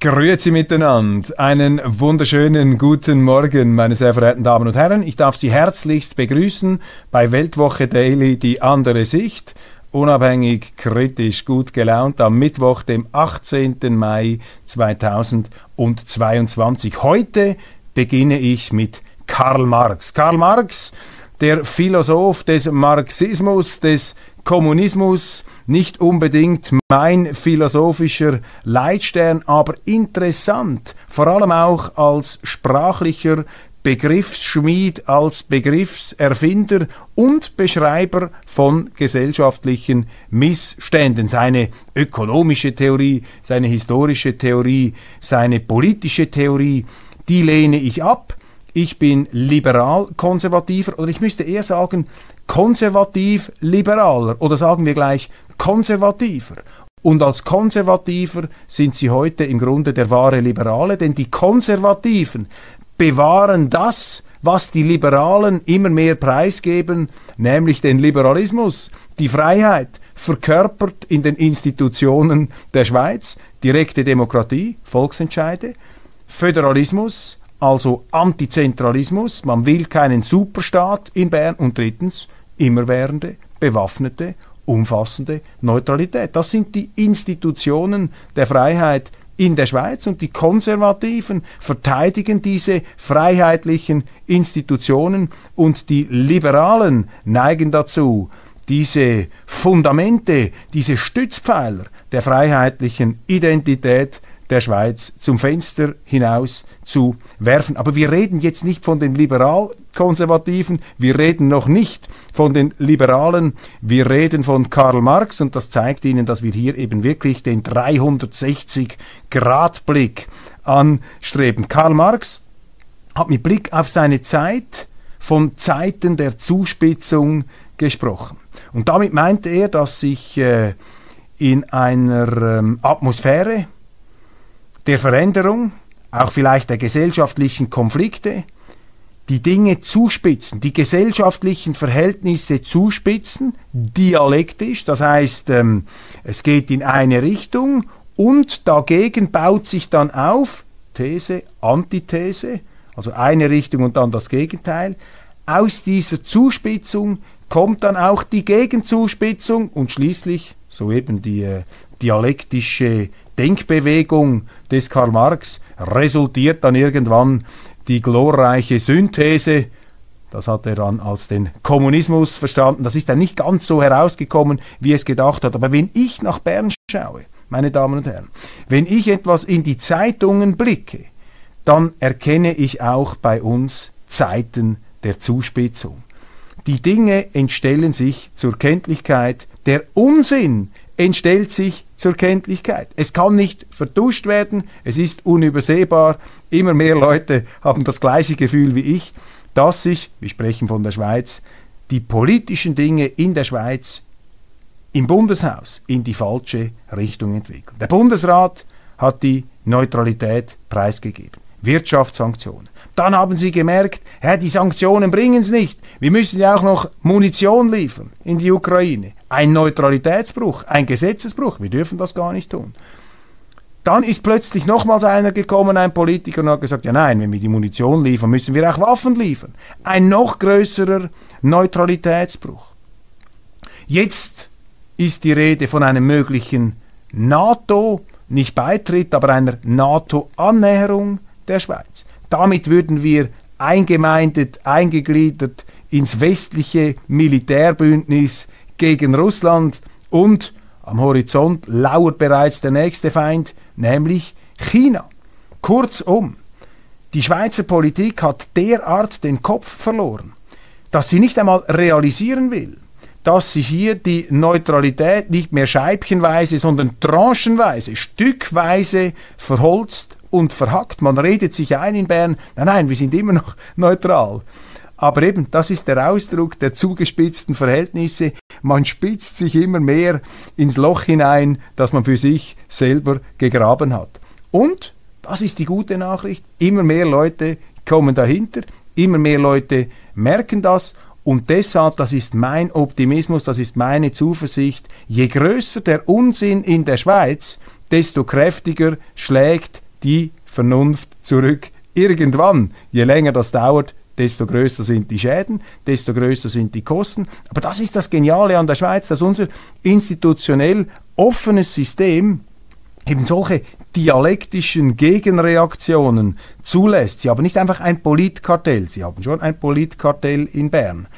Grüezi miteinander. Einen wunderschönen guten Morgen, meine sehr verehrten Damen und Herren. Ich darf Sie herzlichst begrüßen bei Weltwoche Daily die andere Sicht. Unabhängig, kritisch, gut gelaunt am Mittwoch, dem 18. Mai 2022. Heute beginne ich mit Karl Marx. Karl Marx, der Philosoph des Marxismus, des Kommunismus, nicht unbedingt mein philosophischer Leitstern, aber interessant, vor allem auch als sprachlicher Begriffsschmied, als Begriffserfinder und Beschreiber von gesellschaftlichen Missständen. Seine ökonomische Theorie, seine historische Theorie, seine politische Theorie, die lehne ich ab. Ich bin liberal-konservativer oder ich müsste eher sagen konservativ-liberaler oder sagen wir gleich konservativer. Und als Konservativer sind sie heute im Grunde der wahre Liberale, denn die Konservativen bewahren das, was die Liberalen immer mehr preisgeben, nämlich den Liberalismus, die Freiheit, verkörpert in den Institutionen der Schweiz, direkte Demokratie, Volksentscheide, Föderalismus, also Antizentralismus, man will keinen Superstaat in Bern. Und drittens immerwährende, bewaffnete umfassende Neutralität. Das sind die Institutionen der Freiheit in der Schweiz und die Konservativen verteidigen diese freiheitlichen Institutionen und die Liberalen neigen dazu, diese Fundamente, diese Stützpfeiler der freiheitlichen Identität der Schweiz zum Fenster hinaus zu werfen. Aber wir reden jetzt nicht von den Liberalkonservativen, wir reden noch nicht von den Liberalen, wir reden von Karl Marx und das zeigt Ihnen, dass wir hier eben wirklich den 360-Grad-Blick anstreben. Karl Marx hat mit Blick auf seine Zeit von Zeiten der Zuspitzung gesprochen. Und damit meinte er, dass sich äh, in einer ähm, Atmosphäre der Veränderung, auch vielleicht der gesellschaftlichen Konflikte, die Dinge zuspitzen, die gesellschaftlichen Verhältnisse zuspitzen, dialektisch, das heißt, ähm, es geht in eine Richtung und dagegen baut sich dann auf, These, Antithese, also eine Richtung und dann das Gegenteil, aus dieser Zuspitzung kommt dann auch die Gegenzuspitzung und schließlich, so eben die äh, dialektische Denkbewegung des Karl Marx resultiert dann irgendwann die glorreiche Synthese. Das hat er dann als den Kommunismus verstanden. Das ist dann nicht ganz so herausgekommen, wie es gedacht hat. Aber wenn ich nach Bern schaue, meine Damen und Herren, wenn ich etwas in die Zeitungen blicke, dann erkenne ich auch bei uns Zeiten der Zuspitzung. Die Dinge entstellen sich zur Kenntlichkeit, der Unsinn entstellt sich zur Kenntlichkeit. Es kann nicht vertuscht werden, es ist unübersehbar. Immer mehr Leute haben das gleiche Gefühl wie ich, dass sich, wir sprechen von der Schweiz, die politischen Dinge in der Schweiz im Bundeshaus in die falsche Richtung entwickeln. Der Bundesrat hat die Neutralität preisgegeben. Wirtschaftssanktionen. Dann haben sie gemerkt, hä, die Sanktionen bringen es nicht. Wir müssen ja auch noch Munition liefern in die Ukraine. Ein Neutralitätsbruch, ein Gesetzesbruch. Wir dürfen das gar nicht tun. Dann ist plötzlich nochmals einer gekommen, ein Politiker, und hat gesagt, ja nein, wenn wir die Munition liefern, müssen wir auch Waffen liefern. Ein noch größerer Neutralitätsbruch. Jetzt ist die Rede von einem möglichen NATO, nicht Beitritt, aber einer NATO-Annäherung der Schweiz. Damit würden wir eingemeindet, eingegliedert ins westliche Militärbündnis gegen Russland und am Horizont lauert bereits der nächste Feind, nämlich China. Kurzum, die Schweizer Politik hat derart den Kopf verloren, dass sie nicht einmal realisieren will, dass sie hier die Neutralität nicht mehr scheibchenweise, sondern tranchenweise, stückweise verholzt und verhackt. Man redet sich ein in Bern, nein, nein, wir sind immer noch neutral. Aber eben, das ist der Ausdruck der zugespitzten Verhältnisse. Man spitzt sich immer mehr ins Loch hinein, das man für sich selber gegraben hat. Und, das ist die gute Nachricht, immer mehr Leute kommen dahinter, immer mehr Leute merken das und deshalb, das ist mein Optimismus, das ist meine Zuversicht, je größer der Unsinn in der Schweiz, desto kräftiger schlägt die Vernunft zurück. Irgendwann, je länger das dauert, desto größer sind die Schäden, desto größer sind die Kosten. Aber das ist das Geniale an der Schweiz, dass unser institutionell offenes System eben solche dialektischen Gegenreaktionen zulässt. Sie haben nicht einfach ein Politkartell, sie haben schon ein Politkartell in Bern.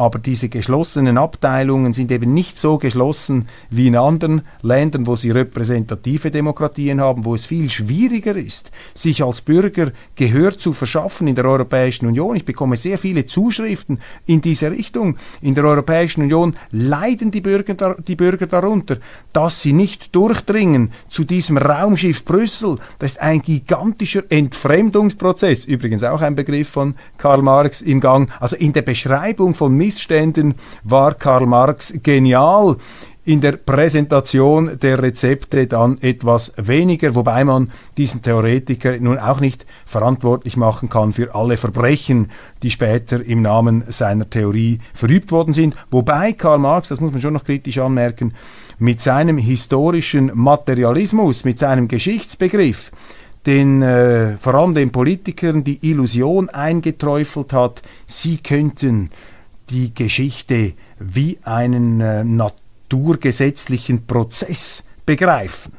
Aber diese geschlossenen Abteilungen sind eben nicht so geschlossen wie in anderen Ländern, wo sie repräsentative Demokratien haben, wo es viel schwieriger ist, sich als Bürger Gehör zu verschaffen in der Europäischen Union. Ich bekomme sehr viele Zuschriften in diese Richtung. In der Europäischen Union leiden die Bürger, die Bürger darunter, dass sie nicht durchdringen zu diesem Raumschiff Brüssel. Das ist ein gigantischer Entfremdungsprozess, übrigens auch ein Begriff von Karl Marx im Gang. Also in der Beschreibung von Missständen war Karl Marx genial. In der Präsentation der Rezepte dann etwas weniger, wobei man diesen Theoretiker nun auch nicht verantwortlich machen kann für alle Verbrechen, die später im Namen seiner Theorie verübt worden sind. Wobei Karl Marx, das muss man schon noch kritisch anmerken, mit seinem historischen Materialismus, mit seinem Geschichtsbegriff, den äh, vor allem den Politikern die Illusion eingeträufelt hat, sie könnten die Geschichte wie einen äh, naturgesetzlichen Prozess begreifen.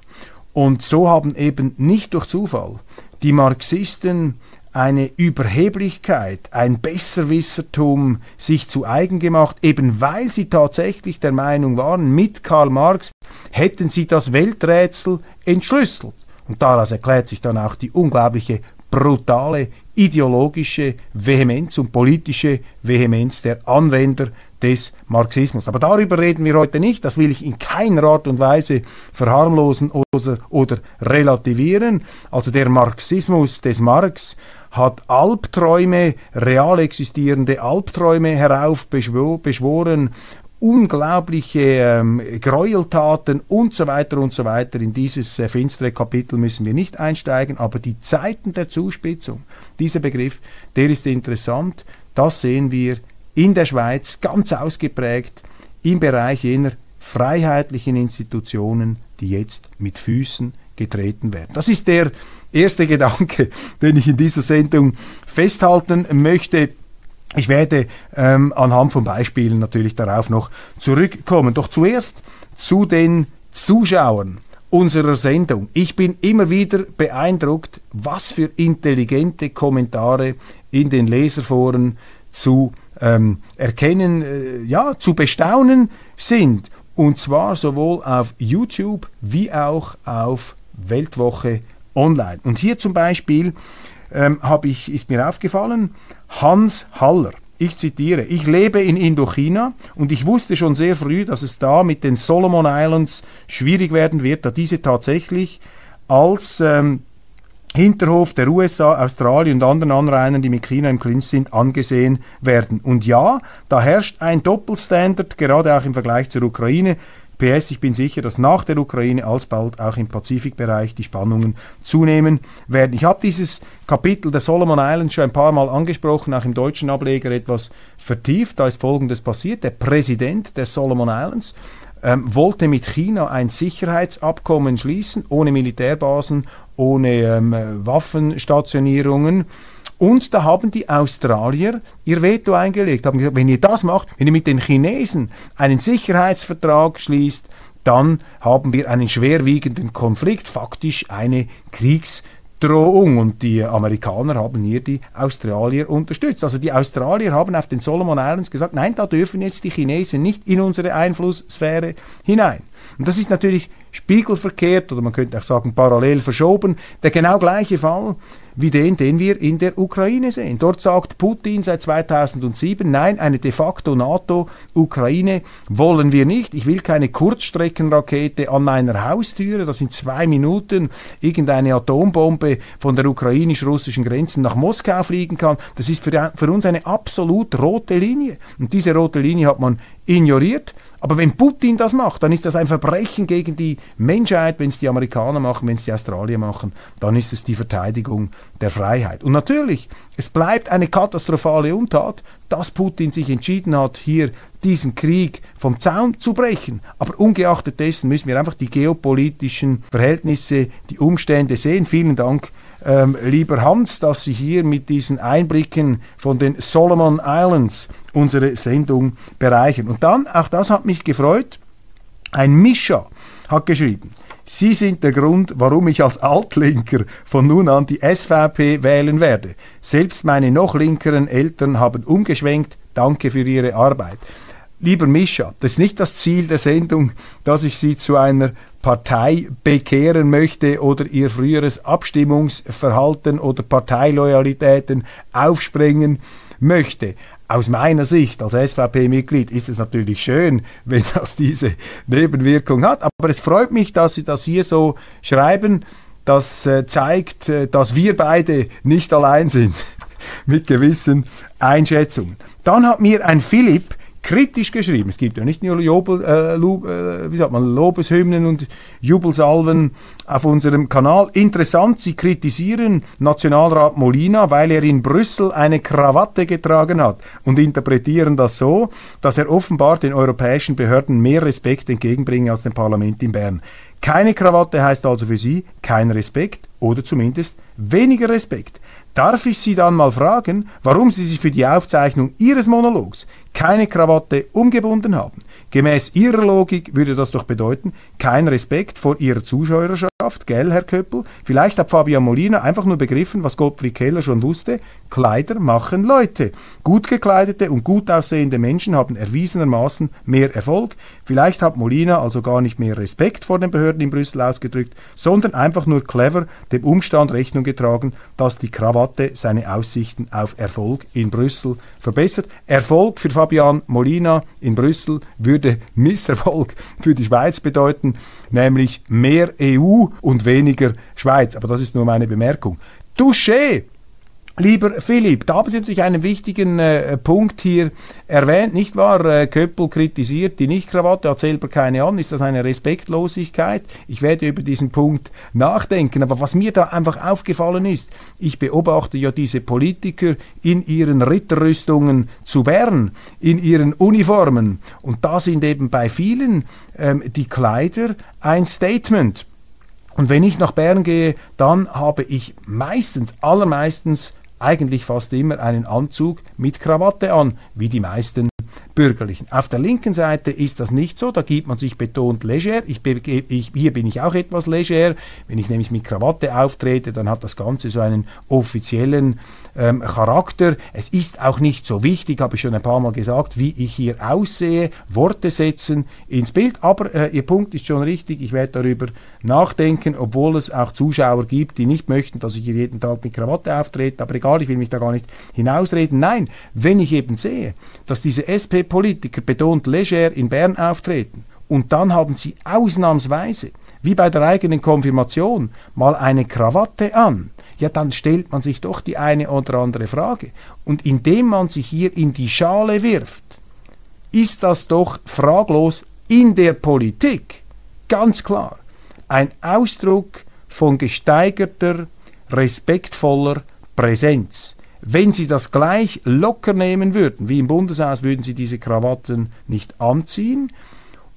Und so haben eben nicht durch Zufall die Marxisten eine Überheblichkeit, ein Besserwissertum sich zu eigen gemacht, eben weil sie tatsächlich der Meinung waren, mit Karl Marx hätten sie das Welträtsel entschlüsselt. Und daraus erklärt sich dann auch die unglaubliche brutale ideologische Vehemenz und politische Vehemenz der Anwender des Marxismus. Aber darüber reden wir heute nicht. Das will ich in keiner Art und Weise verharmlosen oder, relativieren. Also der Marxismus des Marx hat Albträume, real existierende Albträume heraufbeschworen unglaubliche ähm, Gräueltaten und so weiter und so weiter. In dieses äh, finstere Kapitel müssen wir nicht einsteigen, aber die Zeiten der Zuspitzung, dieser Begriff, der ist interessant. Das sehen wir in der Schweiz ganz ausgeprägt im Bereich jener freiheitlichen Institutionen, die jetzt mit Füßen getreten werden. Das ist der erste Gedanke, den ich in dieser Sendung festhalten möchte. Ich werde ähm, anhand von Beispielen natürlich darauf noch zurückkommen. Doch zuerst zu den Zuschauern unserer Sendung. Ich bin immer wieder beeindruckt, was für intelligente Kommentare in den Leserforen zu ähm, erkennen, äh, ja, zu bestaunen sind. Und zwar sowohl auf YouTube wie auch auf Weltwoche Online. Und hier zum Beispiel ähm, ich, ist mir aufgefallen, Hans Haller. Ich zitiere, ich lebe in Indochina und ich wusste schon sehr früh, dass es da mit den Solomon Islands schwierig werden wird, da diese tatsächlich als ähm, Hinterhof der USA, Australien und anderen Anrainern, die mit China im Clinch sind, angesehen werden. Und ja, da herrscht ein Doppelstandard, gerade auch im Vergleich zur Ukraine. PS, ich bin sicher, dass nach der Ukraine alsbald auch im Pazifikbereich die Spannungen zunehmen werden. Ich habe dieses Kapitel der Solomon Islands schon ein paar Mal angesprochen, auch im deutschen Ableger etwas vertieft. Da ist Folgendes passiert. Der Präsident der Solomon Islands ähm, wollte mit China ein Sicherheitsabkommen schließen, ohne Militärbasen, ohne ähm, Waffenstationierungen. Und da haben die Australier ihr Veto eingelegt, haben gesagt, wenn ihr das macht, wenn ihr mit den Chinesen einen Sicherheitsvertrag schließt, dann haben wir einen schwerwiegenden Konflikt, faktisch eine Kriegsdrohung. Und die Amerikaner haben hier die Australier unterstützt. Also die Australier haben auf den Solomon Islands gesagt, nein, da dürfen jetzt die Chinesen nicht in unsere Einflusssphäre hinein. Und das ist natürlich spiegelverkehrt oder man könnte auch sagen parallel verschoben, der genau gleiche Fall wie den, den wir in der Ukraine sehen. Dort sagt Putin seit 2007, nein, eine de facto NATO-Ukraine wollen wir nicht. Ich will keine Kurzstreckenrakete an meiner Haustüre, dass in zwei Minuten irgendeine Atombombe von der ukrainisch-russischen Grenze nach Moskau fliegen kann. Das ist für, für uns eine absolut rote Linie. Und diese rote Linie hat man ignoriert. Aber wenn Putin das macht, dann ist das ein Verbrechen gegen die Menschheit. Wenn es die Amerikaner machen, wenn es die Australier machen, dann ist es die Verteidigung der Freiheit. Und natürlich, es bleibt eine katastrophale Untat, dass Putin sich entschieden hat, hier diesen Krieg vom Zaun zu brechen. Aber ungeachtet dessen müssen wir einfach die geopolitischen Verhältnisse, die Umstände sehen. Vielen Dank ähm, lieber Hans, dass Sie hier mit diesen Einblicken von den Solomon Islands unsere Sendung bereichern. Und dann, auch das hat mich gefreut, ein Mischa hat geschrieben, Sie sind der Grund, warum ich als Altlinker von nun an die SVP wählen werde. Selbst meine noch linkeren Eltern haben umgeschwenkt. Danke für Ihre Arbeit. Lieber Mischa, das ist nicht das Ziel der Sendung, dass ich Sie zu einer Partei bekehren möchte oder Ihr früheres Abstimmungsverhalten oder Parteiloyalitäten aufsprengen möchte. Aus meiner Sicht als SVP-Mitglied ist es natürlich schön, wenn das diese Nebenwirkung hat, aber es freut mich, dass Sie das hier so schreiben. Das äh, zeigt, äh, dass wir beide nicht allein sind mit gewissen Einschätzungen. Dann hat mir ein Philipp kritisch geschrieben. Es gibt ja nicht nur Jubel, äh, Lob, äh, wie sagt man, Lobeshymnen und Jubelsalven auf unserem Kanal. Interessant, Sie kritisieren Nationalrat Molina, weil er in Brüssel eine Krawatte getragen hat und interpretieren das so, dass er offenbar den europäischen Behörden mehr Respekt entgegenbringe als dem Parlament in Bern. Keine Krawatte heißt also für Sie kein Respekt oder zumindest weniger Respekt. Darf ich Sie dann mal fragen, warum Sie sich für die Aufzeichnung Ihres Monologs keine Krawatte umgebunden haben? Gemäß Ihrer Logik würde das doch bedeuten, kein Respekt vor Ihrer Zuschauerschaft, gell, Herr Köppel? Vielleicht hat Fabian Molina einfach nur begriffen, was Gottfried Keller schon wusste. Kleider machen Leute. Gut gekleidete und gut aussehende Menschen haben erwiesenermaßen mehr Erfolg. Vielleicht hat Molina also gar nicht mehr Respekt vor den Behörden in Brüssel ausgedrückt, sondern einfach nur clever dem Umstand Rechnung getragen, dass die Krawatte seine Aussichten auf Erfolg in Brüssel verbessert. Erfolg für Fabian Molina in Brüssel würde Misserfolg für die Schweiz bedeuten, nämlich mehr EU und weniger Schweiz. Aber das ist nur meine Bemerkung. Touché! Lieber Philipp, da haben Sie natürlich einen wichtigen äh, Punkt hier erwähnt, nicht wahr? Äh, Köppel kritisiert die Nichtkrawatte, hat selber keine an. Ist das eine Respektlosigkeit? Ich werde über diesen Punkt nachdenken. Aber was mir da einfach aufgefallen ist, ich beobachte ja diese Politiker in ihren Ritterrüstungen zu Bern, in ihren Uniformen. Und da sind eben bei vielen ähm, die Kleider ein Statement. Und wenn ich nach Bern gehe, dann habe ich meistens, allermeistens eigentlich fast immer einen Anzug mit Krawatte an, wie die meisten Bürgerlichen. Auf der linken Seite ist das nicht so, da gibt man sich betont leger. Ich, ich, hier bin ich auch etwas leger. Wenn ich nämlich mit Krawatte auftrete, dann hat das Ganze so einen offiziellen ähm, Charakter. Es ist auch nicht so wichtig, habe ich schon ein paar Mal gesagt, wie ich hier aussehe. Worte setzen ins Bild. Aber äh, Ihr Punkt ist schon richtig. Ich werde darüber nachdenken, obwohl es auch Zuschauer gibt, die nicht möchten, dass ich hier jeden Tag mit Krawatte auftrete. Aber egal, ich will mich da gar nicht hinausreden. Nein, wenn ich eben sehe, dass diese SP-Politiker betont leger in Bern auftreten und dann haben sie ausnahmsweise, wie bei der eigenen Konfirmation, mal eine Krawatte an, ja, dann stellt man sich doch die eine oder andere Frage. Und indem man sich hier in die Schale wirft, ist das doch fraglos in der Politik ganz klar ein Ausdruck von gesteigerter, respektvoller Präsenz. Wenn Sie das gleich locker nehmen würden, wie im Bundeshaus, würden Sie diese Krawatten nicht anziehen.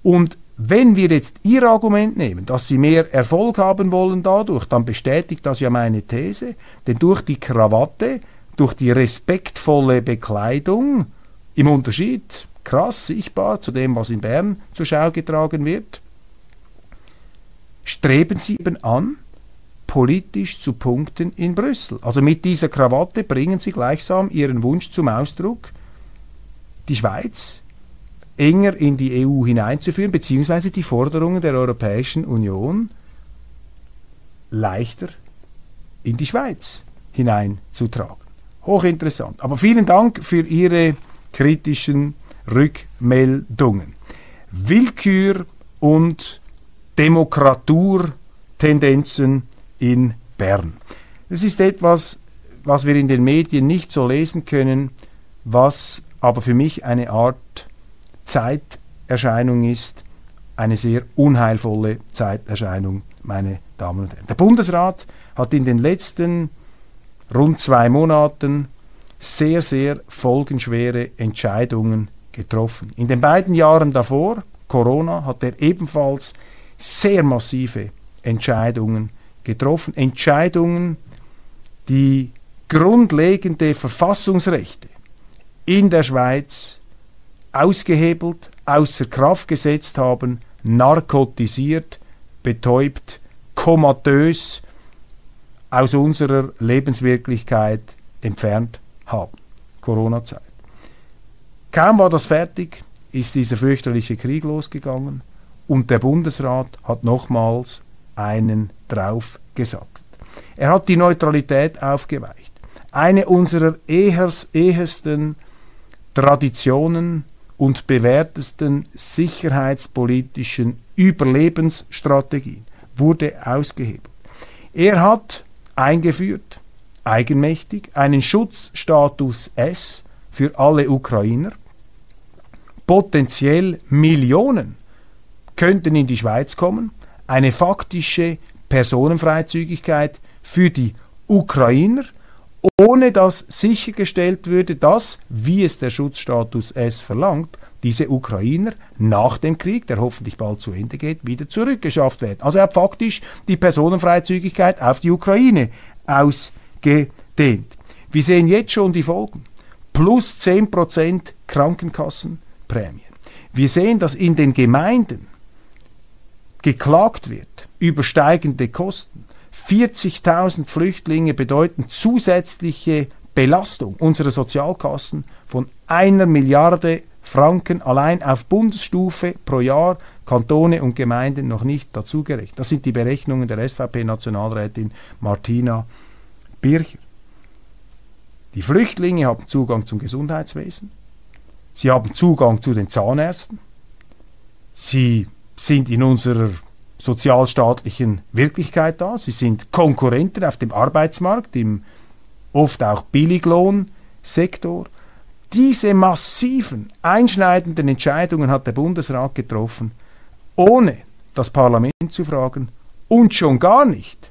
Und wenn wir jetzt Ihr Argument nehmen, dass Sie mehr Erfolg haben wollen dadurch, dann bestätigt das ja meine These, denn durch die Krawatte, durch die respektvolle Bekleidung, im Unterschied krass sichtbar zu dem, was in Bern zur Schau getragen wird, streben Sie eben an, politisch zu punkten in Brüssel. Also mit dieser Krawatte bringen Sie gleichsam Ihren Wunsch zum Ausdruck, die Schweiz enger in die EU hineinzuführen, beziehungsweise die Forderungen der Europäischen Union leichter in die Schweiz hineinzutragen. Hochinteressant. Aber vielen Dank für Ihre kritischen Rückmeldungen. Willkür und Demokraturtendenzen in Bern. Das ist etwas, was wir in den Medien nicht so lesen können, was aber für mich eine Art Zeiterscheinung ist, eine sehr unheilvolle Zeiterscheinung, meine Damen und Herren. Der Bundesrat hat in den letzten rund zwei Monaten sehr, sehr folgenschwere Entscheidungen getroffen. In den beiden Jahren davor, Corona, hat er ebenfalls sehr massive Entscheidungen getroffen. Entscheidungen, die grundlegende Verfassungsrechte in der Schweiz ausgehebelt, außer Kraft gesetzt haben, narkotisiert, betäubt, komatös aus unserer Lebenswirklichkeit entfernt haben. Corona-Zeit. Kaum war das fertig, ist dieser fürchterliche Krieg losgegangen und der Bundesrat hat nochmals einen draufgesattelt. Er hat die Neutralität aufgeweicht. Eine unserer ehesten Traditionen und bewährtesten sicherheitspolitischen Überlebensstrategien wurde ausgehebelt. Er hat eingeführt, eigenmächtig, einen Schutzstatus S für alle Ukrainer. Potenziell Millionen könnten in die Schweiz kommen. Eine faktische Personenfreizügigkeit für die Ukrainer, ohne dass sichergestellt würde, dass, wie es der Schutzstatus S verlangt, diese Ukrainer nach dem Krieg, der hoffentlich bald zu Ende geht, wieder zurückgeschafft werden. Also er hat faktisch die Personenfreizügigkeit auf die Ukraine ausgedehnt. Wir sehen jetzt schon die Folgen. Plus 10% Krankenkassenprämien. Wir sehen, dass in den Gemeinden geklagt wird über steigende Kosten. 40.000 Flüchtlinge bedeuten zusätzliche Belastung unserer Sozialkassen von einer Milliarde Franken allein auf Bundesstufe pro Jahr, Kantone und Gemeinden noch nicht dazugerechnet. Das sind die Berechnungen der SVP-Nationalrätin Martina Bircher. Die Flüchtlinge haben Zugang zum Gesundheitswesen, sie haben Zugang zu den Zahnärzten, sie sind in unserer sozialstaatlichen Wirklichkeit da, sie sind Konkurrenten auf dem Arbeitsmarkt, im oft auch Billiglohnsektor. Diese massiven, einschneidenden Entscheidungen hat der Bundesrat getroffen, ohne das Parlament zu fragen und schon gar nicht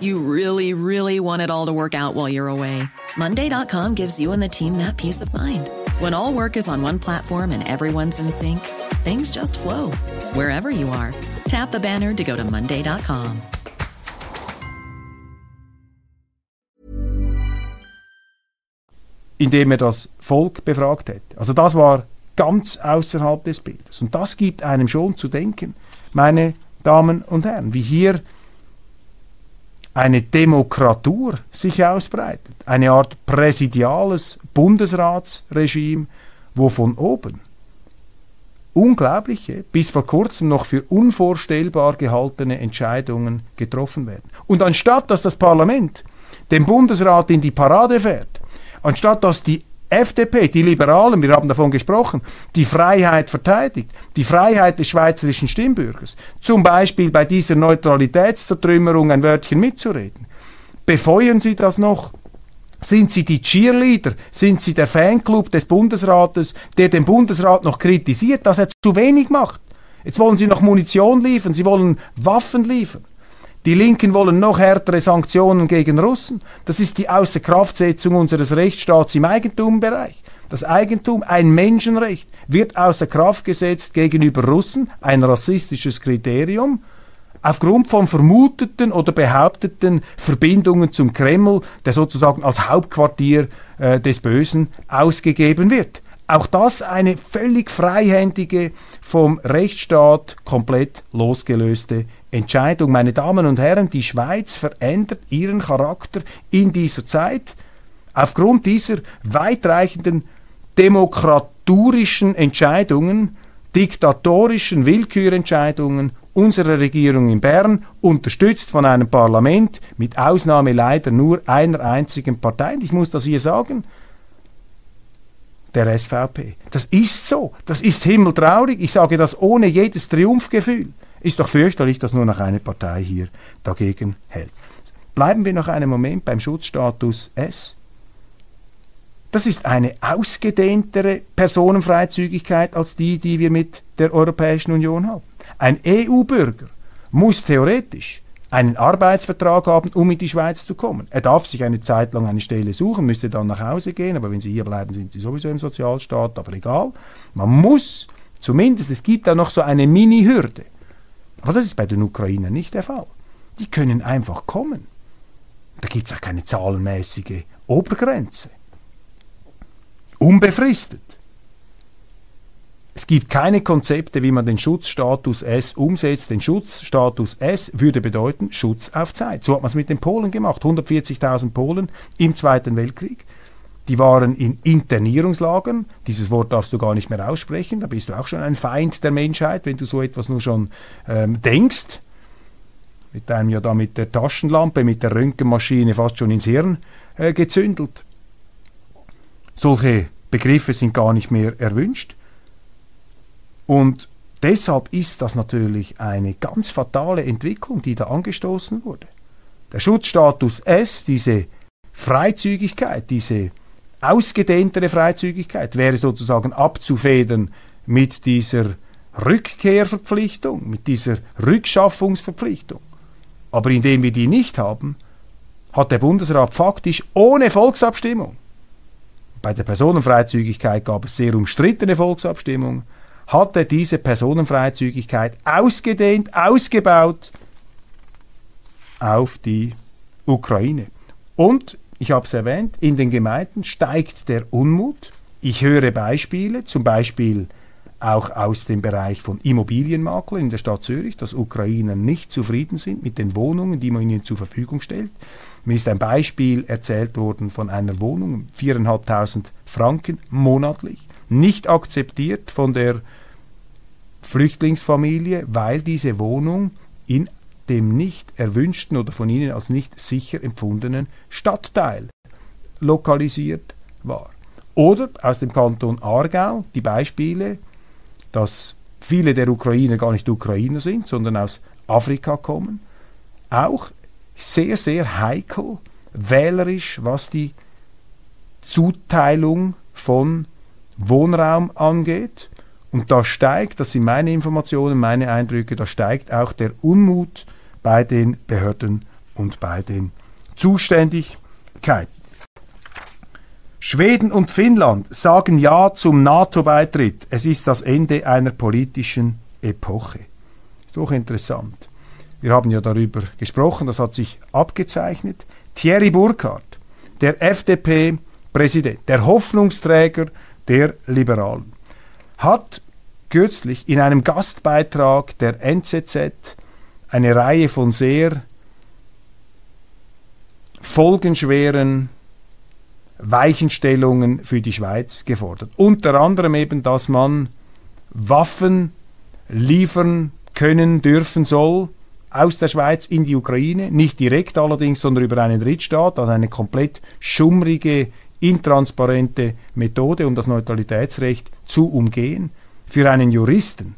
You really, really want it all to work out while you're away. Monday.com gives you and the team that peace of mind. When all work is on one platform and everyone's in sync, things just flow wherever you are. Tap the banner to go to Monday.com. Indem er das Volk befragt hätte. Also das war ganz außerhalb des Bildes. Und das gibt einem schon zu denken, meine Damen und Herren, wie hier eine Demokratur sich ausbreitet, eine Art präsidiales Bundesratsregime, wo von oben unglaubliche, bis vor kurzem noch für unvorstellbar gehaltene Entscheidungen getroffen werden. Und anstatt dass das Parlament den Bundesrat in die Parade fährt, anstatt dass die FDP, die Liberalen, wir haben davon gesprochen, die Freiheit verteidigt, die Freiheit des schweizerischen Stimmbürgers, zum Beispiel bei dieser Neutralitätszertrümmerung ein Wörtchen mitzureden. Befeuern Sie das noch? Sind Sie die Cheerleader? Sind Sie der Fanclub des Bundesrates, der den Bundesrat noch kritisiert, dass er zu wenig macht? Jetzt wollen Sie noch Munition liefern, Sie wollen Waffen liefern. Die Linken wollen noch härtere Sanktionen gegen Russen. Das ist die Außerkraftsetzung unseres Rechtsstaats im Eigentumbereich. das Eigentum, ein Menschenrecht, wird außer Kraft gesetzt gegenüber Russen, ein rassistisches Kriterium, aufgrund von vermuteten oder behaupteten Verbindungen zum Kreml, der sozusagen als Hauptquartier äh, des Bösen ausgegeben wird. Auch das eine völlig freihändige, vom Rechtsstaat komplett losgelöste Entscheidung. Meine Damen und Herren, die Schweiz verändert ihren Charakter in dieser Zeit aufgrund dieser weitreichenden demokraturischen Entscheidungen, diktatorischen Willkürentscheidungen unserer Regierung in Bern, unterstützt von einem Parlament, mit Ausnahme leider nur einer einzigen Partei. Ich muss das hier sagen, der SVP. Das ist so. Das ist himmeltraurig. Ich sage das ohne jedes Triumphgefühl. Ist doch fürchterlich, dass nur noch eine Partei hier dagegen hält. Bleiben wir noch einen Moment beim Schutzstatus S. Das ist eine ausgedehntere Personenfreizügigkeit als die, die wir mit der Europäischen Union haben. Ein EU-Bürger muss theoretisch einen Arbeitsvertrag haben, um in die Schweiz zu kommen. Er darf sich eine Zeit lang eine Stelle suchen, müsste dann nach Hause gehen, aber wenn Sie hier bleiben, sind Sie sowieso im Sozialstaat, aber egal. Man muss zumindest, es gibt da noch so eine Mini-Hürde. Aber das ist bei den Ukrainern nicht der Fall. Die können einfach kommen. Da gibt es auch keine zahlenmäßige Obergrenze unbefristet. Es gibt keine Konzepte, wie man den Schutzstatus S umsetzt. Den Schutzstatus S würde bedeuten Schutz auf Zeit. So hat man es mit den Polen gemacht. 140.000 Polen im Zweiten Weltkrieg. Die waren in Internierungslagern. Dieses Wort darfst du gar nicht mehr aussprechen. Da bist du auch schon ein Feind der Menschheit, wenn du so etwas nur schon ähm, denkst. Mit einem ja da mit der Taschenlampe, mit der Röntgenmaschine fast schon ins Hirn äh, gezündelt. Solche Begriffe sind gar nicht mehr erwünscht. Und deshalb ist das natürlich eine ganz fatale Entwicklung, die da angestoßen wurde. Der Schutzstatus S, diese Freizügigkeit, diese ausgedehntere Freizügigkeit wäre sozusagen abzufedern mit dieser Rückkehrverpflichtung, mit dieser Rückschaffungsverpflichtung. Aber indem wir die nicht haben, hat der Bundesrat faktisch ohne Volksabstimmung bei der Personenfreizügigkeit gab es sehr umstrittene Volksabstimmungen, hat er diese Personenfreizügigkeit ausgedehnt, ausgebaut auf die Ukraine. Und, ich habe es erwähnt, in den Gemeinden steigt der Unmut. Ich höre Beispiele, zum Beispiel auch aus dem Bereich von Immobilienmaklern in der Stadt Zürich, dass Ukrainer nicht zufrieden sind mit den Wohnungen, die man ihnen zur Verfügung stellt. Mir ist ein Beispiel erzählt worden von einer Wohnung, 4.500 Franken monatlich, nicht akzeptiert von der Flüchtlingsfamilie, weil diese Wohnung in dem nicht erwünschten oder von ihnen als nicht sicher empfundenen Stadtteil lokalisiert war. Oder aus dem Kanton Aargau die Beispiele, dass viele der Ukrainer gar nicht Ukrainer sind, sondern aus Afrika kommen. Auch sehr, sehr heikel, wählerisch, was die Zuteilung von Wohnraum angeht. Und da steigt, das sind meine Informationen, meine Eindrücke, da steigt auch der Unmut bei den Behörden und bei den Zuständigkeiten. Schweden und Finnland sagen Ja zum NATO-Beitritt. Es ist das Ende einer politischen Epoche. Ist doch interessant. Wir haben ja darüber gesprochen, das hat sich abgezeichnet. Thierry Burkhardt, der FDP-Präsident, der Hoffnungsträger der Liberalen, hat kürzlich in einem Gastbeitrag der NZZ eine Reihe von sehr folgenschweren Weichenstellungen für die Schweiz gefordert. Unter anderem eben, dass man Waffen liefern können, dürfen soll aus der Schweiz in die Ukraine, nicht direkt allerdings, sondern über einen Drittstaat, also eine komplett schummrige, intransparente Methode, um das Neutralitätsrecht zu umgehen, für einen Juristen,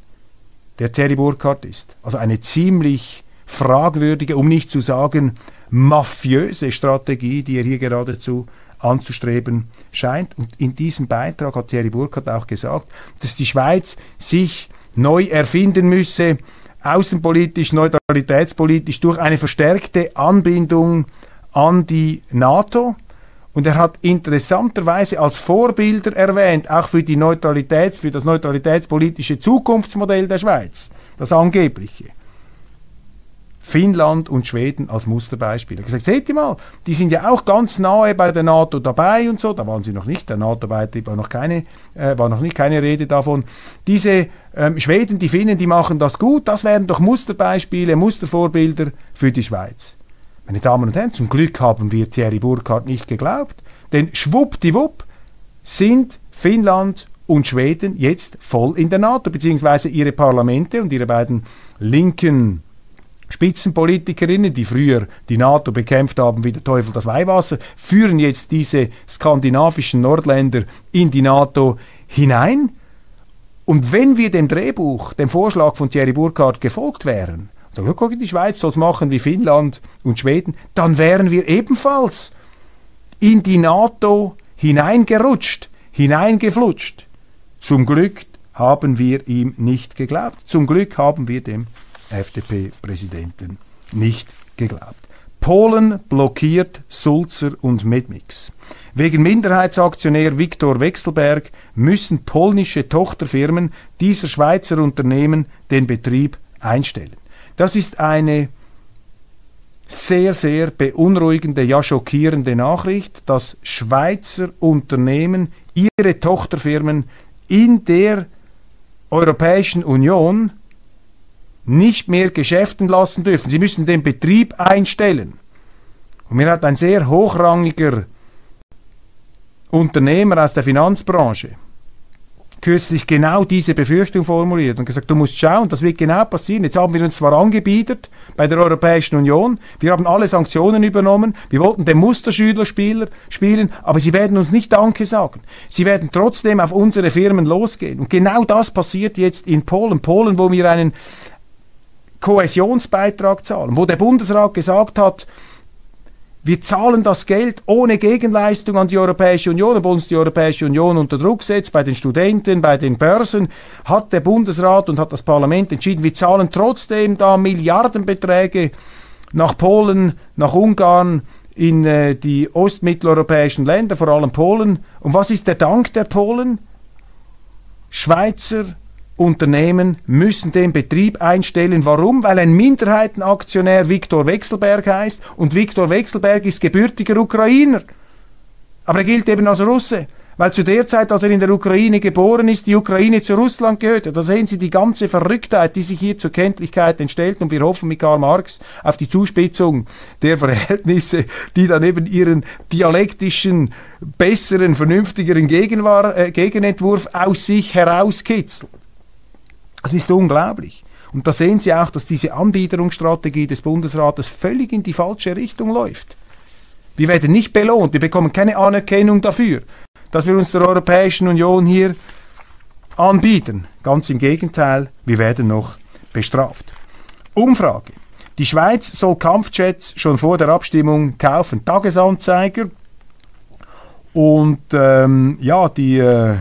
der Terry Burkhardt ist, also eine ziemlich fragwürdige, um nicht zu sagen mafiöse Strategie, die er hier geradezu anzustreben scheint. Und in diesem Beitrag hat Thierry Burkhardt auch gesagt, dass die Schweiz sich neu erfinden müsse, außenpolitisch, neutralitätspolitisch durch eine verstärkte Anbindung an die NATO Und er hat interessanterweise als Vorbilder erwähnt, auch für, die Neutralitäts-, für das neutralitätspolitische Zukunftsmodell der Schweiz, das angebliche. Finnland und Schweden als Musterbeispiel. Er hat gesagt, seht ihr mal, die sind ja auch ganz nahe bei der NATO dabei und so, da waren sie noch nicht, der NATO-Beitritt war noch keine, äh, war noch nicht keine Rede davon. Diese ähm, Schweden, die Finnen, die machen das gut, das wären doch Musterbeispiele, Mustervorbilder für die Schweiz. Meine Damen und Herren, zum Glück haben wir Thierry Burkhardt nicht geglaubt, denn schwuppdiwupp sind Finnland und Schweden jetzt voll in der NATO, beziehungsweise ihre Parlamente und ihre beiden linken Spitzenpolitikerinnen, die früher die NATO bekämpft haben wie der Teufel das Weihwasser, führen jetzt diese skandinavischen Nordländer in die NATO hinein. Und wenn wir dem Drehbuch, dem Vorschlag von Thierry Burkhardt gefolgt wären, so, ja, guck, die Schweiz soll es machen wie Finnland und Schweden, dann wären wir ebenfalls in die NATO hineingerutscht, hineingeflutscht. Zum Glück haben wir ihm nicht geglaubt. Zum Glück haben wir dem FDP-Präsidenten nicht geglaubt. Polen blockiert Sulzer und Medmix. Wegen Minderheitsaktionär Viktor Wechselberg müssen polnische Tochterfirmen dieser Schweizer Unternehmen den Betrieb einstellen. Das ist eine sehr, sehr beunruhigende, ja schockierende Nachricht, dass Schweizer Unternehmen ihre Tochterfirmen in der Europäischen Union nicht mehr geschäften lassen dürfen. Sie müssen den Betrieb einstellen. Und mir hat ein sehr hochrangiger Unternehmer aus der Finanzbranche kürzlich genau diese Befürchtung formuliert und gesagt, du musst schauen, das wird genau passieren. Jetzt haben wir uns zwar angebietet bei der Europäischen Union, wir haben alle Sanktionen übernommen, wir wollten den Musterschüler spielen, aber sie werden uns nicht Danke sagen. Sie werden trotzdem auf unsere Firmen losgehen. Und genau das passiert jetzt in Polen. Polen, wo wir einen Kohäsionsbeitrag zahlen, wo der Bundesrat gesagt hat, wir zahlen das Geld ohne Gegenleistung an die Europäische Union, obwohl uns die Europäische Union unter Druck setzt, bei den Studenten, bei den Börsen, hat der Bundesrat und hat das Parlament entschieden, wir zahlen trotzdem da Milliardenbeträge nach Polen, nach Ungarn, in äh, die ostmitteleuropäischen Länder, vor allem Polen. Und was ist der Dank der Polen? Schweizer Unternehmen müssen den Betrieb einstellen. Warum? Weil ein Minderheitenaktionär Viktor Wechselberg heißt und Viktor Wechselberg ist gebürtiger Ukrainer. Aber er gilt eben als Russe. Weil zu der Zeit, als er in der Ukraine geboren ist, die Ukraine zu Russland gehörte. Da sehen Sie die ganze Verrücktheit, die sich hier zur Kenntlichkeit entstellt. Und wir hoffen mit Karl Marx auf die Zuspitzung der Verhältnisse, die dann eben ihren dialektischen, besseren, vernünftigeren Gegenwar äh, Gegenentwurf aus sich herauskitzeln. Das ist unglaublich. Und da sehen Sie auch, dass diese Anbiederungsstrategie des Bundesrates völlig in die falsche Richtung läuft. Wir werden nicht belohnt, wir bekommen keine Anerkennung dafür, dass wir uns der Europäischen Union hier anbieten. Ganz im Gegenteil, wir werden noch bestraft. Umfrage. Die Schweiz soll Kampfjets schon vor der Abstimmung kaufen. Tagesanzeiger. Und ähm, ja, die äh,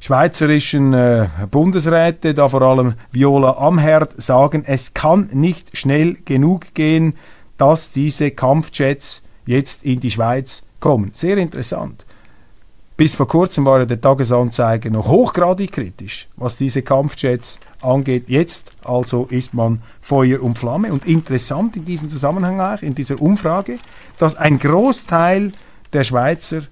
schweizerischen äh, Bundesräte, da vor allem Viola Amherd, sagen, es kann nicht schnell genug gehen, dass diese Kampfjets jetzt in die Schweiz kommen. Sehr interessant. Bis vor kurzem war der Tagesanzeiger noch hochgradig kritisch, was diese Kampfjets angeht. Jetzt also ist man Feuer und Flamme. Und interessant in diesem Zusammenhang auch, in dieser Umfrage, dass ein Großteil der Schweizer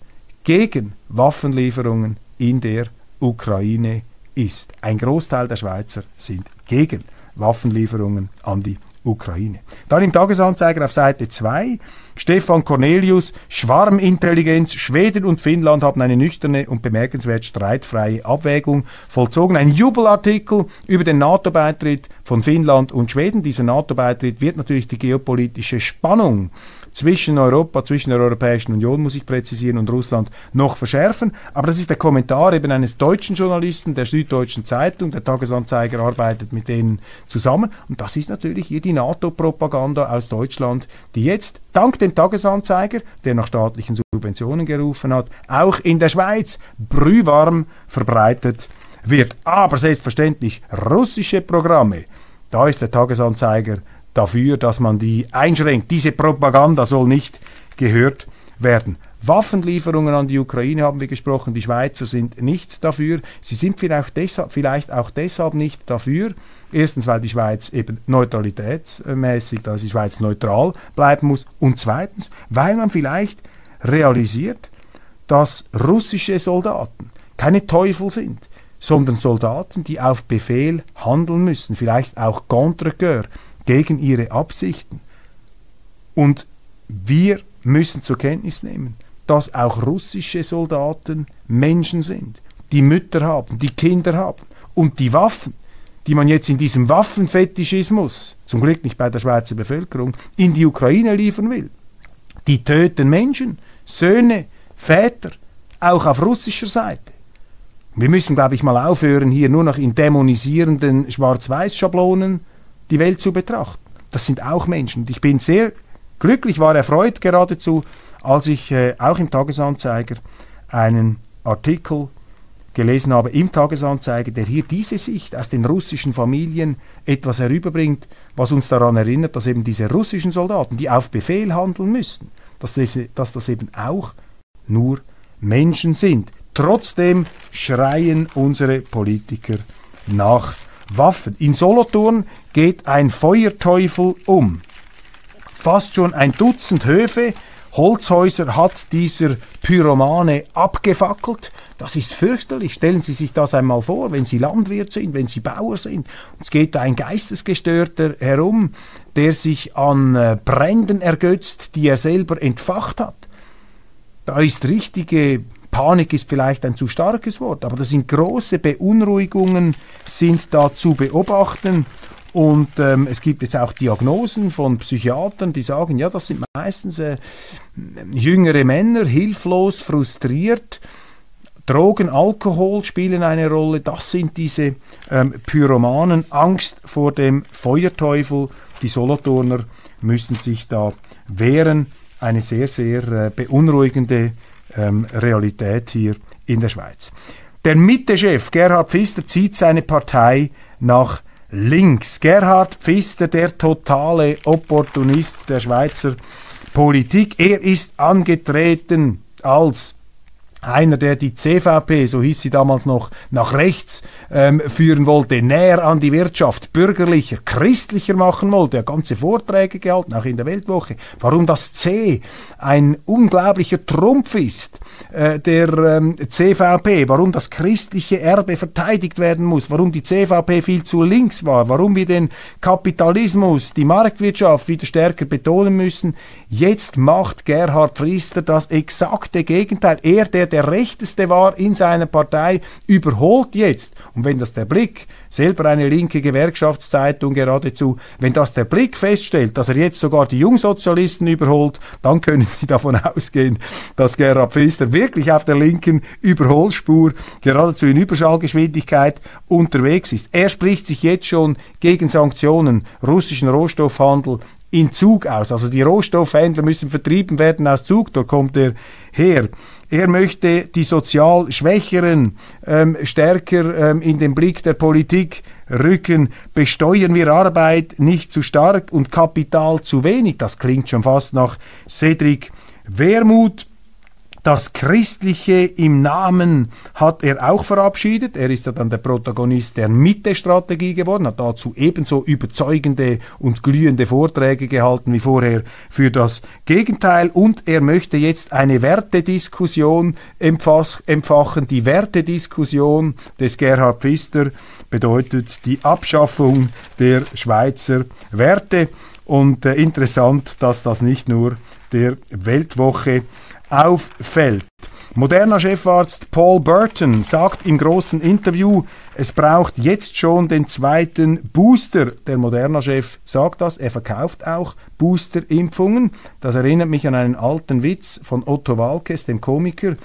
gegen Waffenlieferungen in der Ukraine ist. Ein Großteil der Schweizer sind gegen Waffenlieferungen an die Ukraine. Dann im Tagesanzeiger auf Seite 2 Stefan Cornelius, Schwarmintelligenz, Schweden und Finnland haben eine nüchterne und bemerkenswert streitfreie Abwägung vollzogen. Ein Jubelartikel über den NATO-Beitritt von Finnland und Schweden. Dieser NATO-Beitritt wird natürlich die geopolitische Spannung zwischen Europa, zwischen der Europäischen Union, muss ich präzisieren, und Russland noch verschärfen. Aber das ist der Kommentar eben eines deutschen Journalisten der Süddeutschen Zeitung. Der Tagesanzeiger arbeitet mit denen zusammen. Und das ist natürlich hier die NATO-Propaganda aus Deutschland, die jetzt dank dem Tagesanzeiger, der nach staatlichen Subventionen gerufen hat, auch in der Schweiz brühwarm verbreitet wird. Aber selbstverständlich russische Programme, da ist der Tagesanzeiger dafür, dass man die einschränkt. Diese Propaganda soll nicht gehört werden. Waffenlieferungen an die Ukraine haben wir gesprochen. Die Schweizer sind nicht dafür. Sie sind vielleicht, deshalb, vielleicht auch deshalb nicht dafür. Erstens, weil die Schweiz eben neutralitätsmäßig, dass die Schweiz neutral bleiben muss. Und zweitens, weil man vielleicht realisiert, dass russische Soldaten keine Teufel sind, sondern Soldaten, die auf Befehl handeln müssen, vielleicht auch contre gegen ihre Absichten. Und wir müssen zur Kenntnis nehmen, dass auch russische Soldaten Menschen sind, die Mütter haben, die Kinder haben und die Waffen, die man jetzt in diesem Waffenfetischismus, zum Glück nicht bei der Schweizer Bevölkerung, in die Ukraine liefern will. Die töten Menschen, Söhne, Väter, auch auf russischer Seite. Wir müssen, glaube ich, mal aufhören, hier nur noch in dämonisierenden Schwarz-Weiß-Schablonen die Welt zu betrachten. Das sind auch Menschen. Und ich bin sehr glücklich, war erfreut geradezu, als ich äh, auch im Tagesanzeiger einen Artikel gelesen habe im Tagesanzeiger, der hier diese Sicht aus den russischen Familien etwas herüberbringt, was uns daran erinnert, dass eben diese russischen Soldaten, die auf Befehl handeln müssen, dass, diese, dass das eben auch nur Menschen sind. Trotzdem schreien unsere Politiker nach Waffen. In Solothurn geht ein Feuerteufel um. Fast schon ein Dutzend Höfe Holzhäuser hat dieser Pyromane abgefackelt. Das ist fürchterlich. Stellen Sie sich das einmal vor, wenn Sie Landwirt sind, wenn Sie Bauer sind. Es geht ein Geistesgestörter herum, der sich an äh, Bränden ergötzt, die er selber entfacht hat. Da ist richtige Panik ist vielleicht ein zu starkes Wort, aber da sind große Beunruhigungen sind da zu beobachten und ähm, es gibt jetzt auch Diagnosen von Psychiatern, die sagen, ja, das sind meistens äh, jüngere Männer, hilflos, frustriert. Drogen, Alkohol spielen eine Rolle. Das sind diese ähm, Pyromanen. Angst vor dem Feuerteufel. Die Solothurner müssen sich da wehren. Eine sehr, sehr äh, beunruhigende ähm, Realität hier in der Schweiz. Der Mitte-Chef Gerhard Pfister zieht seine Partei nach links. Gerhard Pfister, der totale Opportunist der Schweizer Politik. Er ist angetreten als einer, der die CVP, so hieß sie damals noch, nach rechts ähm, führen wollte, näher an die Wirtschaft, bürgerlicher, christlicher machen wollte, er ganze Vorträge gehalten, auch in der Weltwoche, warum das C ein unglaublicher Trumpf ist, äh, der ähm, CVP, warum das christliche Erbe verteidigt werden muss, warum die CVP viel zu links war, warum wir den Kapitalismus, die Marktwirtschaft wieder stärker betonen müssen. Jetzt macht Gerhard Priester das exakte Gegenteil. Er, der der rechteste war in seiner Partei, überholt jetzt. Und wenn das der Blick, selber eine linke Gewerkschaftszeitung geradezu, wenn das der Blick feststellt, dass er jetzt sogar die Jungsozialisten überholt, dann können Sie davon ausgehen, dass Gerhard Pfister wirklich auf der linken Überholspur geradezu in Überschallgeschwindigkeit unterwegs ist. Er spricht sich jetzt schon gegen Sanktionen, russischen Rohstoffhandel, in Zug aus. Also die Rohstoffhändler müssen vertrieben werden aus Zug, dort kommt er her. Er möchte die sozial Schwächeren ähm, stärker ähm, in den Blick der Politik rücken. Besteuern wir Arbeit nicht zu stark und Kapital zu wenig. Das klingt schon fast nach Cedric Wermut. Das Christliche im Namen hat er auch verabschiedet. Er ist ja dann der Protagonist der Mitte-Strategie geworden, hat dazu ebenso überzeugende und glühende Vorträge gehalten wie vorher für das Gegenteil. Und er möchte jetzt eine Wertediskussion empfachen. Die Wertediskussion des Gerhard Pfister bedeutet die Abschaffung der Schweizer Werte. Und äh, interessant, dass das nicht nur der Weltwoche auffällt. Moderner Chefarzt Paul Burton sagt im großen Interview, es braucht jetzt schon den zweiten Booster. Der Moderna-Chef sagt das, er verkauft auch Booster-Impfungen. Das erinnert mich an einen alten Witz von Otto Walkes, dem Komiker.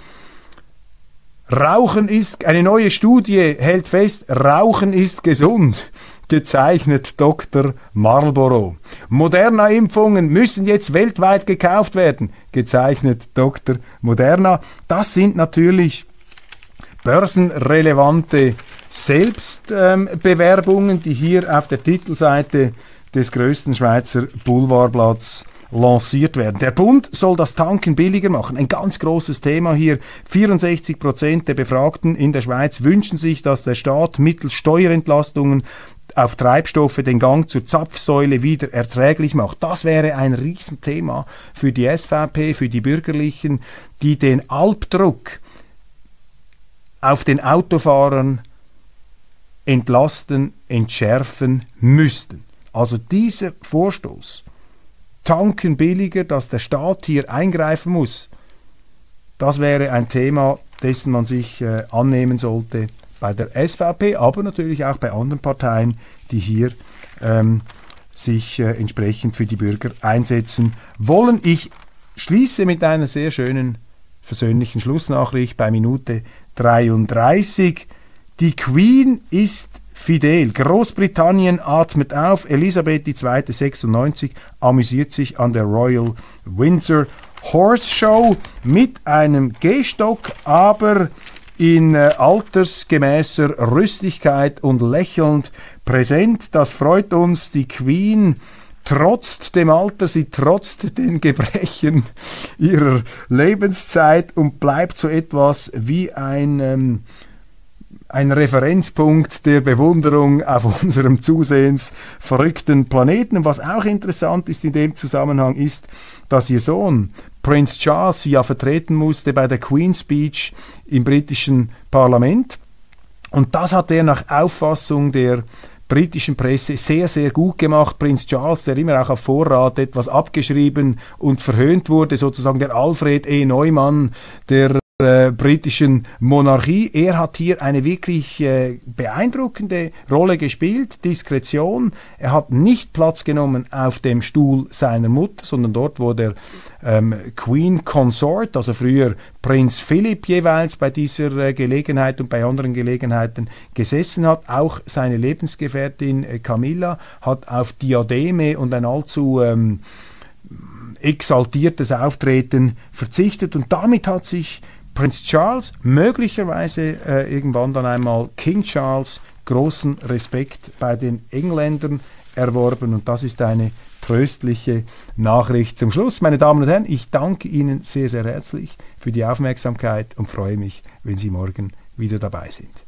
Rauchen ist, eine neue Studie hält fest, Rauchen ist gesund gezeichnet Dr. Marlboro. Moderna Impfungen müssen jetzt weltweit gekauft werden, gezeichnet Dr. Moderna. Das sind natürlich börsenrelevante Selbstbewerbungen, die hier auf der Titelseite des größten Schweizer Boulevardblatts lanciert werden. Der Bund soll das Tanken billiger machen. Ein ganz großes Thema hier. 64 Prozent der Befragten in der Schweiz wünschen sich, dass der Staat mittels Steuerentlastungen auf Treibstoffe den Gang zur Zapfsäule wieder erträglich macht. Das wäre ein Riesenthema für die SVP, für die Bürgerlichen, die den Albdruck auf den Autofahrern entlasten, entschärfen müssten. Also dieser Vorstoß, tanken billiger, dass der Staat hier eingreifen muss, das wäre ein Thema, dessen man sich äh, annehmen sollte bei der SVP, aber natürlich auch bei anderen Parteien, die hier ähm, sich äh, entsprechend für die Bürger einsetzen wollen. Ich schließe mit einer sehr schönen versöhnlichen Schlussnachricht bei Minute 33. Die Queen ist fidel. Großbritannien atmet auf. Elisabeth II. 96 amüsiert sich an der Royal Windsor Horse Show mit einem Gehstock, aber in äh, altersgemäßer Rüstigkeit und lächelnd präsent. Das freut uns. Die Queen trotzt dem Alter, sie trotzt den Gebrechen ihrer Lebenszeit und bleibt so etwas wie ein, ähm, ein Referenzpunkt der Bewunderung auf unserem zusehends verrückten Planeten. Was auch interessant ist in dem Zusammenhang ist, dass ihr Sohn Prince Charles sie ja vertreten musste bei der Queen's Speech im britischen Parlament. Und das hat er nach Auffassung der britischen Presse sehr, sehr gut gemacht. Prinz Charles, der immer auch auf Vorrat etwas abgeschrieben und verhöhnt wurde, sozusagen der Alfred E. Neumann der äh, britischen Monarchie. Er hat hier eine wirklich äh, beeindruckende Rolle gespielt, Diskretion. Er hat nicht Platz genommen auf dem Stuhl seiner Mutter, sondern dort, wo der ähm, Queen Consort, also früher Prinz Philipp jeweils bei dieser äh, Gelegenheit und bei anderen Gelegenheiten gesessen hat. Auch seine Lebensgefährtin äh, Camilla hat auf Diademe und ein allzu ähm, exaltiertes Auftreten verzichtet und damit hat sich Prinz Charles, möglicherweise äh, irgendwann dann einmal King Charles, großen Respekt bei den Engländern erworben und das ist eine tröstliche Nachricht zum Schluss. Meine Damen und Herren, ich danke Ihnen sehr, sehr herzlich für die Aufmerksamkeit und freue mich, wenn Sie morgen wieder dabei sind.